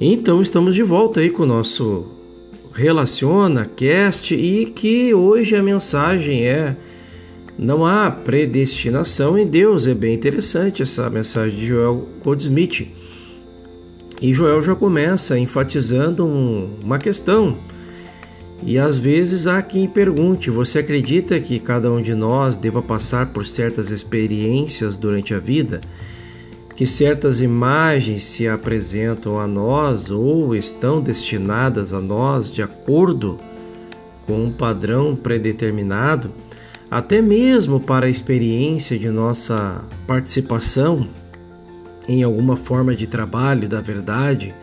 Então estamos de volta aí com o nosso Relaciona Cast e que hoje a mensagem é não há predestinação em Deus. É bem interessante essa mensagem de Joel Goldsmith. E Joel já começa enfatizando um, uma questão. E às vezes há quem pergunte: você acredita que cada um de nós deva passar por certas experiências durante a vida? Que certas imagens se apresentam a nós ou estão destinadas a nós de acordo com um padrão predeterminado, até mesmo para a experiência de nossa participação em alguma forma de trabalho da verdade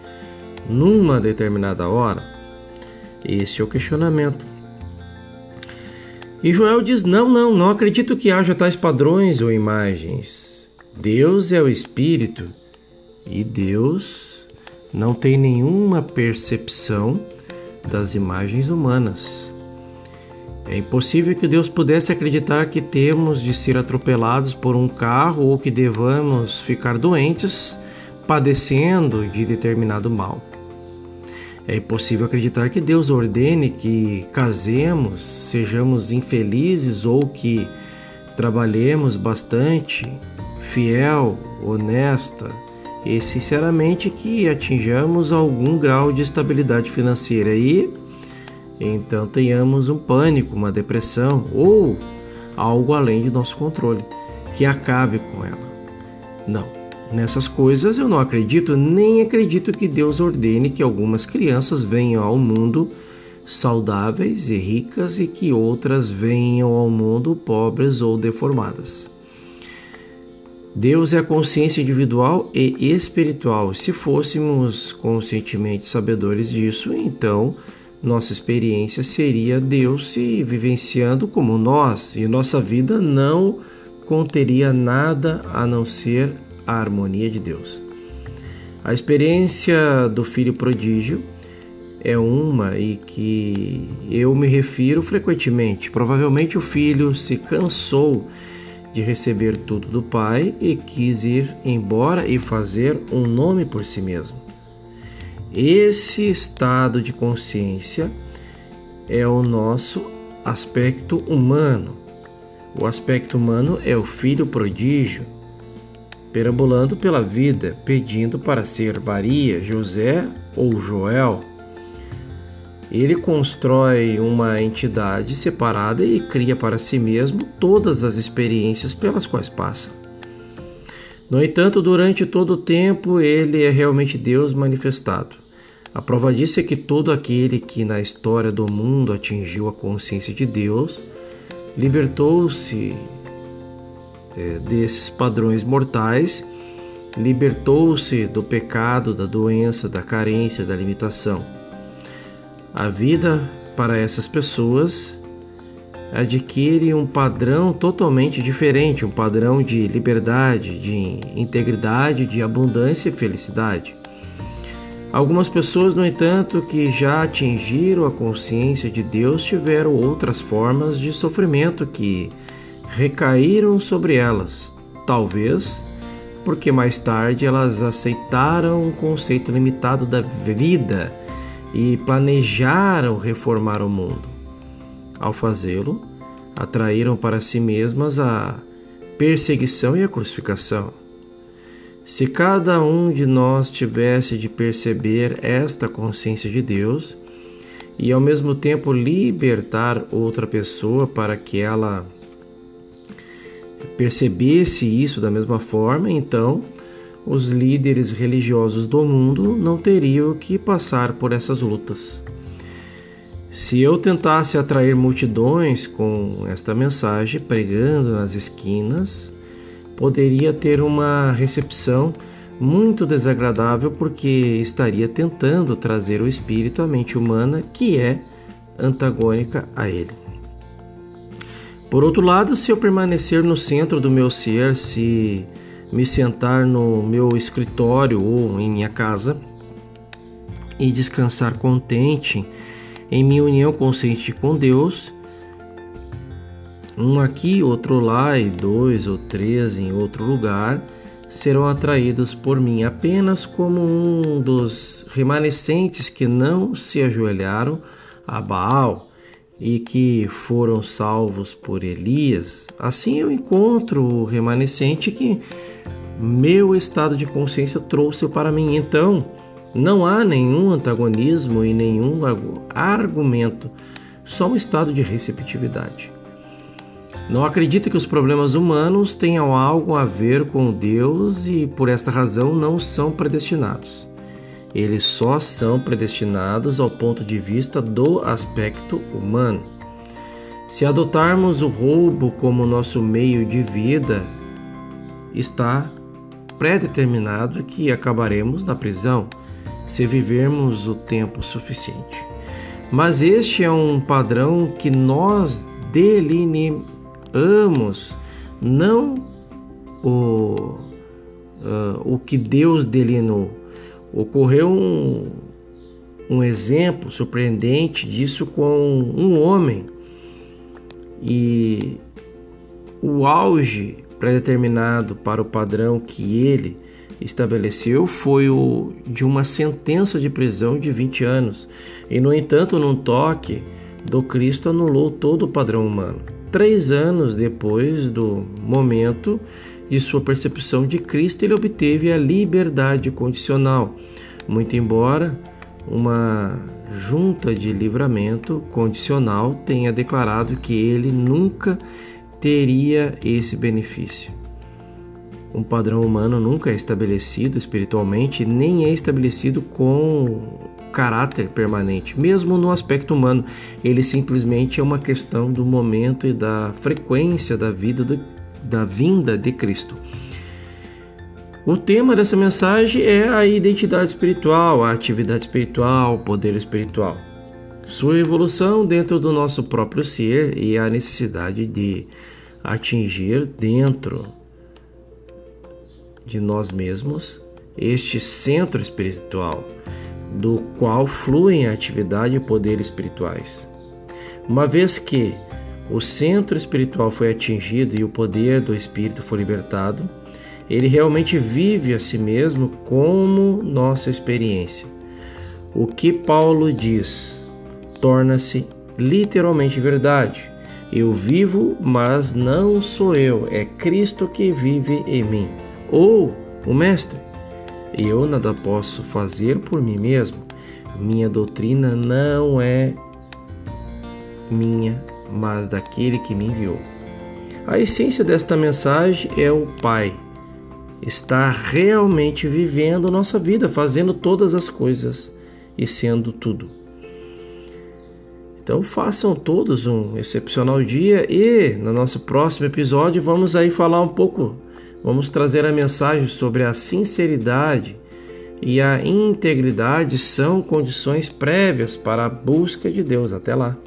numa determinada hora? Esse é o questionamento. E Joel diz: não, não, não acredito que haja tais padrões ou imagens. Deus é o Espírito e Deus não tem nenhuma percepção das imagens humanas. É impossível que Deus pudesse acreditar que temos de ser atropelados por um carro ou que devamos ficar doentes, padecendo de determinado mal. É impossível acreditar que Deus ordene que casemos, sejamos infelizes ou que trabalhemos bastante fiel, honesta e sinceramente que atinjamos algum grau de estabilidade financeira e então tenhamos um pânico, uma depressão ou algo além de nosso controle que acabe com ela. Não, nessas coisas eu não acredito, nem acredito que Deus ordene que algumas crianças venham ao mundo saudáveis e ricas e que outras venham ao mundo pobres ou deformadas. Deus é a consciência individual e espiritual. Se fôssemos conscientemente sabedores disso, então nossa experiência seria Deus se vivenciando como nós e nossa vida não conteria nada a não ser a harmonia de Deus. A experiência do filho prodígio é uma e que eu me refiro frequentemente. Provavelmente o filho se cansou de receber tudo do Pai e quis ir embora e fazer um nome por si mesmo. Esse estado de consciência é o nosso aspecto humano. O aspecto humano é o filho prodígio, perambulando pela vida, pedindo para ser Maria, José ou Joel ele constrói uma entidade separada e cria para si mesmo todas as experiências pelas quais passa. No entanto, durante todo o tempo, ele é realmente Deus manifestado. A prova disso é que todo aquele que na história do mundo atingiu a consciência de Deus libertou-se é, desses padrões mortais, libertou-se do pecado, da doença, da carência, da limitação. A vida para essas pessoas adquire um padrão totalmente diferente, um padrão de liberdade, de integridade, de abundância e felicidade. Algumas pessoas, no entanto, que já atingiram a consciência de Deus tiveram outras formas de sofrimento que recaíram sobre elas, talvez porque mais tarde elas aceitaram um conceito limitado da vida e planejaram reformar o mundo. Ao fazê-lo, atraíram para si mesmas a perseguição e a crucificação. Se cada um de nós tivesse de perceber esta consciência de Deus e ao mesmo tempo libertar outra pessoa para que ela percebesse isso da mesma forma, então os líderes religiosos do mundo não teriam que passar por essas lutas. Se eu tentasse atrair multidões com esta mensagem pregando nas esquinas, poderia ter uma recepção muito desagradável porque estaria tentando trazer o espírito à mente humana que é antagônica a ele. Por outro lado, se eu permanecer no centro do meu ser, se me sentar no meu escritório ou em minha casa e descansar contente em minha união consciente com Deus, um aqui, outro lá e dois ou três em outro lugar, serão atraídos por mim apenas como um dos remanescentes que não se ajoelharam a Baal e que foram salvos por Elias. Assim eu encontro o remanescente que meu estado de consciência trouxe para mim. Então, não há nenhum antagonismo e nenhum argumento, só um estado de receptividade. Não acredito que os problemas humanos tenham algo a ver com Deus e, por esta razão, não são predestinados. Eles só são predestinados ao ponto de vista do aspecto humano. Se adotarmos o roubo como nosso meio de vida, está predeterminado que acabaremos na prisão se vivermos o tempo suficiente. Mas este é um padrão que nós delineamos amos não o, uh, o que Deus delineou. Ocorreu um, um exemplo surpreendente disso com um homem e o auge predeterminado para o padrão que ele estabeleceu foi o de uma sentença de prisão de 20 anos. E, no entanto, num toque do Cristo anulou todo o padrão humano três anos depois do momento de sua percepção de Cristo, ele obteve a liberdade condicional, muito embora uma junta de livramento condicional tenha declarado que ele nunca teria esse benefício. Um padrão humano nunca é estabelecido espiritualmente, nem é estabelecido com caráter permanente, mesmo no aspecto humano. Ele simplesmente é uma questão do momento e da frequência da vida do, da vinda de Cristo. O tema dessa mensagem é a identidade espiritual, a atividade espiritual, o poder espiritual. Sua evolução dentro do nosso próprio ser e a necessidade de atingir dentro de nós mesmos este centro espiritual do qual fluem a atividade e poder espirituais. Uma vez que o centro espiritual foi atingido e o poder do espírito foi libertado, ele realmente vive a si mesmo como nossa experiência. O que Paulo diz torna-se literalmente verdade. Eu vivo, mas não sou eu, é Cristo que vive em mim. Ou o Mestre, eu nada posso fazer por mim mesmo. Minha doutrina não é minha, mas daquele que me enviou. A essência desta mensagem é o Pai estar realmente vivendo nossa vida, fazendo todas as coisas e sendo tudo. Então façam todos um excepcional dia e no nosso próximo episódio vamos aí falar um pouco Vamos trazer a mensagem sobre a sinceridade e a integridade são condições prévias para a busca de Deus. Até lá.